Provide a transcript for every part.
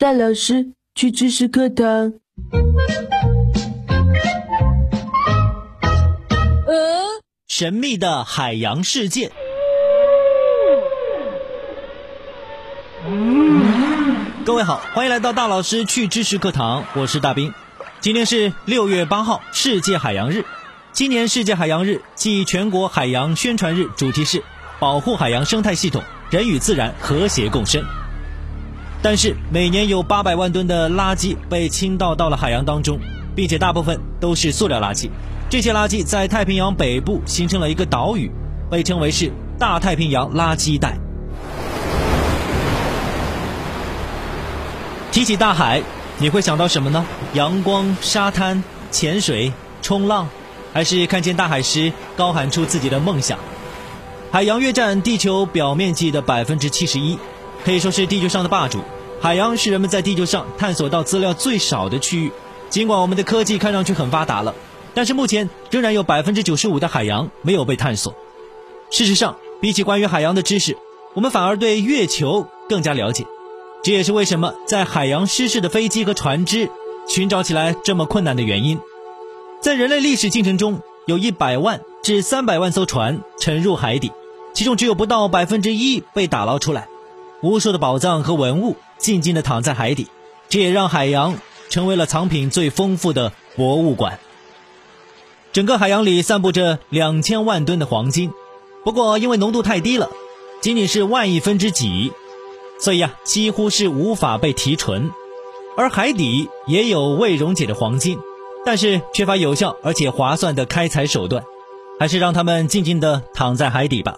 大老师去知识课堂。呃，神秘的海洋世界。各位好，欢迎来到大老师去知识课堂，我是大兵。今天是六月八号，世界海洋日。今年世界海洋日暨全国海洋宣传日主题是保护海洋生态系统，人与自然和谐共生。但是每年有八百万吨的垃圾被倾倒到了海洋当中，并且大部分都是塑料垃圾。这些垃圾在太平洋北部形成了一个岛屿，被称为是大太平洋垃圾带。提起大海，你会想到什么呢？阳光、沙滩、潜水、冲浪。还是看见大海时高喊出自己的梦想。海洋约占地球表面积的百分之七十一，可以说是地球上的霸主。海洋是人们在地球上探索到资料最少的区域。尽管我们的科技看上去很发达了，但是目前仍然有百分之九十五的海洋没有被探索。事实上，比起关于海洋的知识，我们反而对月球更加了解。这也是为什么在海洋失事的飞机和船只寻找起来这么困难的原因。在人类历史进程中，有一百万至三百万艘船沉入海底，其中只有不到百分之一被打捞出来。无数的宝藏和文物静静地躺在海底，这也让海洋成为了藏品最丰富的博物馆。整个海洋里散布着两千万吨的黄金，不过因为浓度太低了，仅仅是万亿分之几，所以啊，几乎是无法被提纯。而海底也有未溶解的黄金。但是缺乏有效而且划算的开采手段，还是让他们静静地躺在海底吧。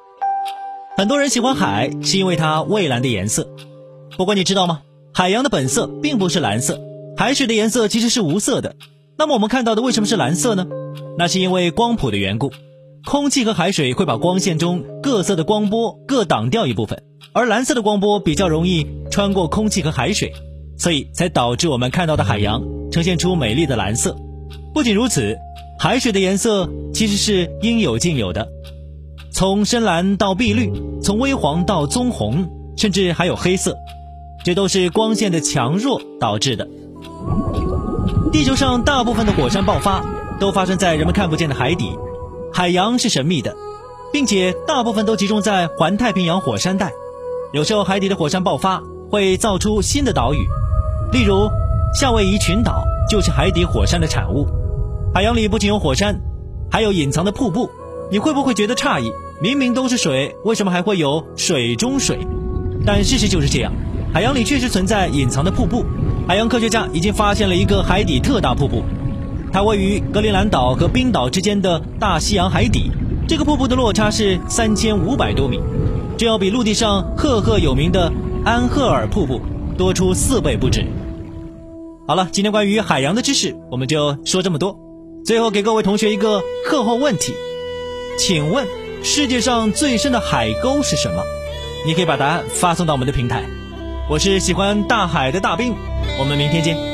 很多人喜欢海，是因为它蔚蓝的颜色。不过你知道吗？海洋的本色并不是蓝色，海水的颜色其实是无色的。那么我们看到的为什么是蓝色呢？那是因为光谱的缘故。空气和海水会把光线中各色的光波各挡掉一部分，而蓝色的光波比较容易穿过空气和海水，所以才导致我们看到的海洋呈现出美丽的蓝色。不仅如此，海水的颜色其实是应有尽有的，从深蓝到碧绿，从微黄到棕红，甚至还有黑色，这都是光线的强弱导致的。地球上大部分的火山爆发都发生在人们看不见的海底，海洋是神秘的，并且大部分都集中在环太平洋火山带。有时候海底的火山爆发会造出新的岛屿，例如夏威夷群岛就是海底火山的产物。海洋里不仅有火山，还有隐藏的瀑布。你会不会觉得诧异？明明都是水，为什么还会有水中水？但事实就是这样，海洋里确实存在隐藏的瀑布。海洋科学家已经发现了一个海底特大瀑布，它位于格陵兰岛和冰岛之间的大西洋海底。这个瀑布的落差是三千五百多米，这要比陆地上赫赫有名的安赫尔瀑布多出四倍不止。好了，今天关于海洋的知识我们就说这么多。最后给各位同学一个课后问题，请问世界上最深的海沟是什么？你可以把答案发送到我们的平台。我是喜欢大海的大兵，我们明天见。